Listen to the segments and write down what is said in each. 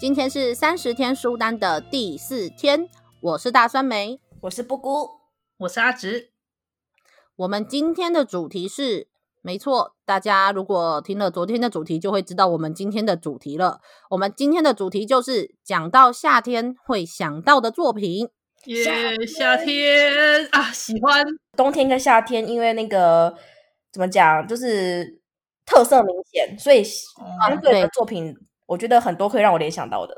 今天是三十天书单的第四天，我是大酸梅，我是布姑，我是阿直。我们今天的主题是，没错，大家如果听了昨天的主题，就会知道我们今天的主题了。我们今天的主题就是讲到夏天会想到的作品。耶，yeah, 夏天啊，喜欢冬天跟夏天，因为那个怎么讲，就是特色明显，所以相对的作品。我觉得很多可以让我联想到的，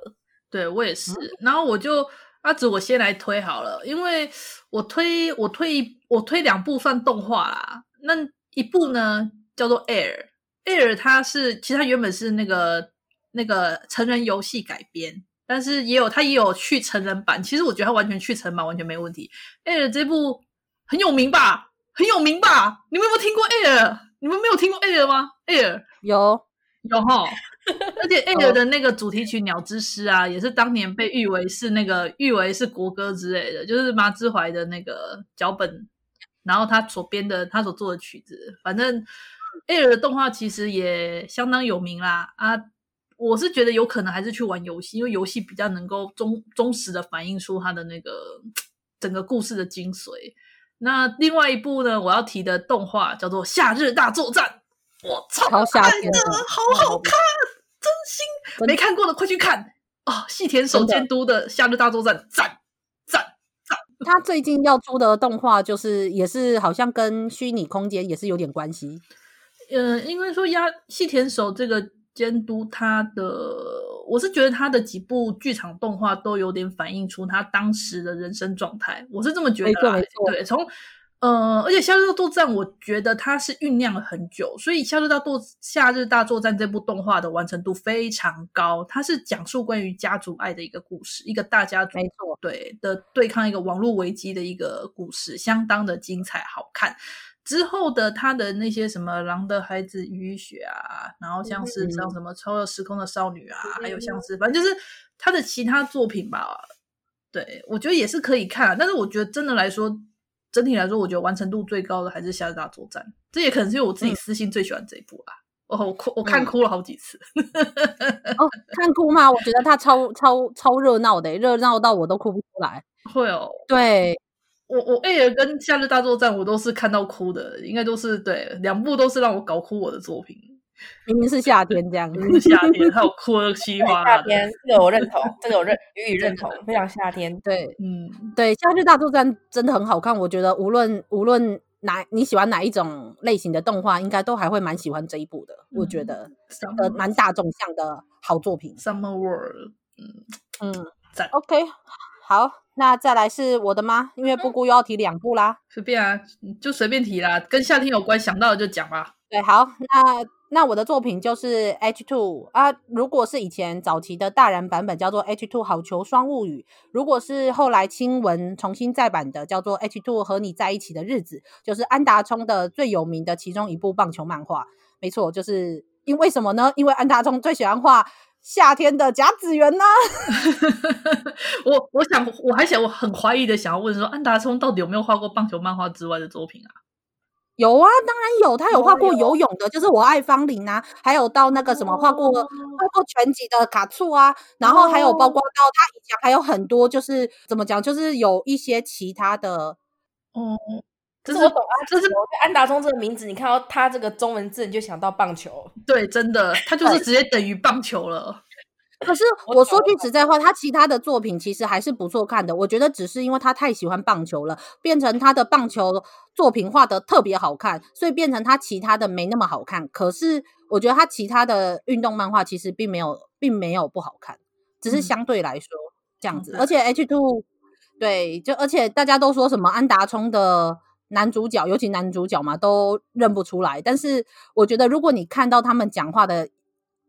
对我也是。嗯、然后我就阿紫，我先来推好了，因为我推我推我推两部算动画啦。那一部呢叫做 Air Air，它是其实它原本是那个那个成人游戏改编，但是也有它也有去成人版。其实我觉得它完全去成版完全没问题。Air 这部很有名吧？很有名吧？你们有没有听过 Air？你们没有听过 Air 吗？Air 有有哈。而且《Air》的那个主题曲《鸟之诗》啊，也是当年被誉为是那个誉为是国歌之类的，就是麻之怀的那个脚本，然后他所编的他所做的曲子，反正《Air》的动画其实也相当有名啦。啊，我是觉得有可能还是去玩游戏，因为游戏比较能够忠忠实的反映出他的那个整个故事的精髓。那另外一部呢，我要提的动画叫做《夏日大作战》。我操，好好看，真心没看过的快去看哦！细田守监督的《夏日大作战》赞赞赞！他最近要出的动画就是也是好像跟虚拟空间也是有点关系。嗯，因为说压细田守这个监督，他的我是觉得他的几部剧场动画都有点反映出他当时的人生状态，我是这么觉得。对，从。呃，而且《夏日大作战》，我觉得它是酝酿了很久，所以《夏日大作夏日大作战》这部动画的完成度非常高。它是讲述关于家族爱的一个故事，一个大家族，对的对抗一个网络危机的一个故事，相当的精彩好看。之后的他的那些什么《狼的孩子雨雪》啊，然后像是像什么《超越时空的少女》啊，嗯、还有像是反正就是他的其他作品吧，对，我觉得也是可以看，但是我觉得真的来说。整体来说，我觉得完成度最高的还是《夏日大作战》，这也可能是因为我自己私心最喜欢这一部啦。哦、嗯，我哭，我看哭了好几次。哦，看哭吗？我觉得它超超超热闹的，热闹到我都哭不出来。会哦，对我我 Air 跟《夏日大作战》，我都是看到哭的，应该都是对两部都是让我搞哭我的作品。明明是夏天这样，明明是夏天，还有哭的稀花。夏天，这个我认同，这个我认予以认同，非常夏天。对，嗯，对，《夏日大作战》真的很好看，我觉得无论无论哪你喜欢哪一种类型的动画，应该都还会蛮喜欢这一部的。嗯、我觉得呃蛮大众向的好作品，《Summer World》。嗯嗯，在 OK，好，那再来是我的吗？因为布姑又要提两部啦，随便啊，就随便提啦，跟夏天有关，想到的就讲吧。对，好，那。那我的作品就是 H two 啊，如果是以前早期的大人版本叫做 H two 好球双物语，如果是后来青文重新再版的叫做 H two 和你在一起的日子，就是安达充的最有名的其中一部棒球漫画。没错，就是因为什么呢？因为安达充最喜欢画夏天的甲子园呢。我我想我还想我很怀疑的想要问说，安达充到底有没有画过棒球漫画之外的作品啊？有啊，当然有，他有画过游泳的，就是我爱芳邻啊，还有到那个什么画过画过拳击的卡醋啊，然后还有包括到他以前还有很多，就是怎么讲，就是有一些其他的，嗯，这是我懂啊，这是安达中这个名字，你看到他这个中文字，你就想到棒球，对，真的，他就是直接等于棒球了。可是 我说句实在话，他其他的作品其实还是不错看的。我觉得只是因为他太喜欢棒球了，变成他的棒球作品画的特别好看，所以变成他其他的没那么好看。可是我觉得他其他的运动漫画其实并没有，并没有不好看，只是相对来说这样子。嗯、而且 H two 对，就而且大家都说什么安达充的男主角，尤其男主角嘛，都认不出来。但是我觉得如果你看到他们讲话的。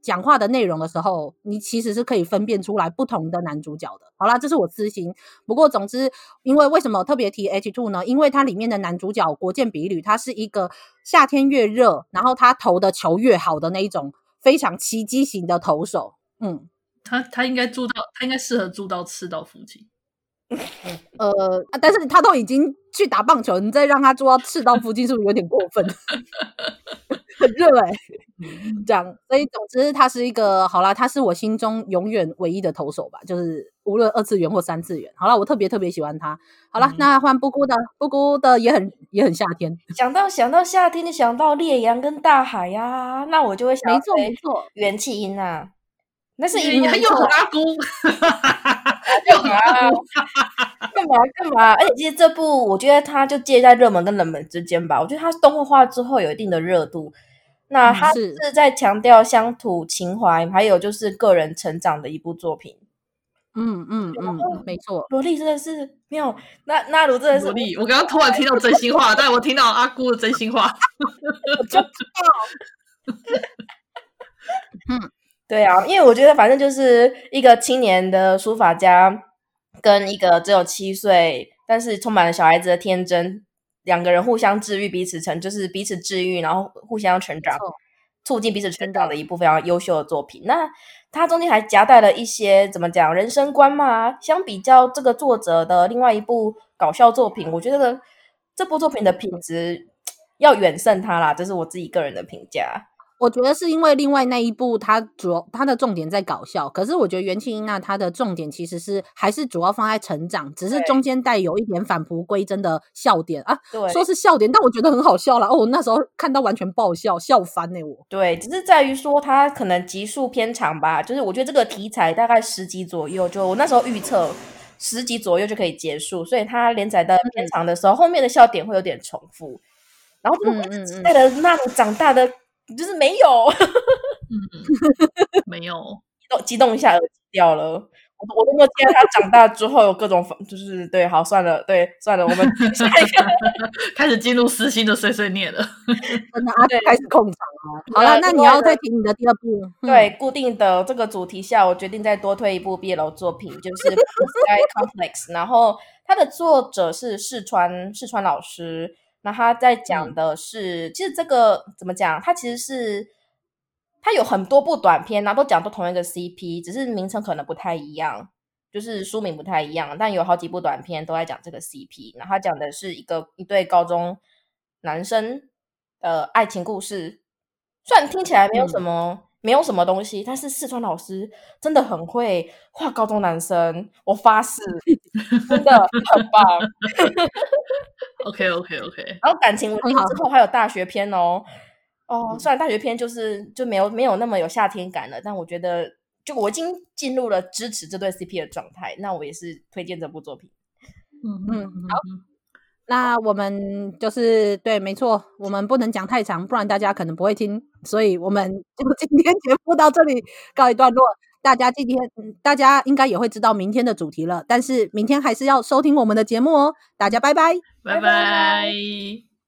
讲话的内容的时候，你其实是可以分辨出来不同的男主角的。好啦，这是我私心。不过总之，因为为什么特别提 H two 呢？因为它里面的男主角国建比吕，他是一个夏天越热，然后他投的球越好的那一种非常奇迹型的投手。嗯，他他应该住到，他应该适合住到赤道附近。呃，但是他都已经去打棒球，你再让他住到赤道附近，是不是有点过分？很热哎、欸，这样，所以总之他是一个好啦，他是我心中永远唯一的投手吧，就是无论二次元或三次元，好啦，我特别特别喜欢他。好啦，嗯、那换布谷的，布谷的也很也很夏天。想到想到夏天，就想到烈阳跟大海呀、啊，那我就会想到没错没错，元气音啊，那是因为又很阿姑。干嘛？干嘛？干嘛？而且其实这部，我觉得它就介在热门跟冷门之间吧。我觉得它动画化之后有一定的热度，那他是在强调乡土情怀，还有就是个人成长的一部作品。嗯嗯嗯，没错。萝莉真的是没有，那那鲁真的是萝莉。我刚刚突然听到真心话，但我听到阿姑的真心话，我就知道。嗯。对啊，因为我觉得反正就是一个青年的书法家，跟一个只有七岁但是充满了小孩子的天真，两个人互相治愈，彼此成就是彼此治愈，然后互相成长，促进彼此成长的一部非常优秀的作品。那它中间还夹带了一些怎么讲人生观嘛？相比较这个作者的另外一部搞笑作品，我觉得这部作品的品质 要远胜它啦，这是我自己个人的评价。我觉得是因为另外那一部，它主要它的重点在搞笑，可是我觉得元气音娜它的重点其实是还是主要放在成长，只是中间带有一点返璞归真的笑点啊，对，说是笑点，但我觉得很好笑啦。哦，那时候看到完全爆笑，笑翻呢、欸、我。对，只是在于说它可能集数偏长吧，就是我觉得这个题材大概十集左右，就我那时候预测十集左右就可以结束，所以它连载的偏长的时候，嗯、后面的笑点会有点重复，然后嗯嗯嗯，带着那种长大的。就是没有，嗯，没有，激动激动一下耳机掉了。我我都没有见到他长大之后有各种，就是对，好算了，对，算了，我们 下一个 开始进入私心的碎碎念了。真的啊，对，开始控场了。好了，那你要再提你的第二部，对，固定的这个主题下，我决定再多推一部 BL 作品，就是《Sky Complex》，然后它的作者是四川四川老师。那他在讲的是，嗯、其实这个怎么讲？他其实是他有很多部短片，然后都讲都同一个 CP，只是名称可能不太一样，就是书名不太一样。但有好几部短片都在讲这个 CP。然后他讲的是一个一对高中男生的爱情故事，虽然听起来没有什么、嗯、没有什么东西，但是四川老师真的很会画高中男生，我发誓，真的很棒。OK OK OK，然后感情稳定之后还有大学篇哦，哦，虽然大学篇就是就没有没有那么有夏天感了，但我觉得就我已经进入了支持这对 CP 的状态，那我也是推荐这部作品。嗯嗯，好，那我们就是对，没错，我们不能讲太长，不然大家可能不会听，所以我们就今天节目到这里告一段落。大家今天大家应该也会知道明天的主题了，但是明天还是要收听我们的节目哦。大家拜拜，拜拜。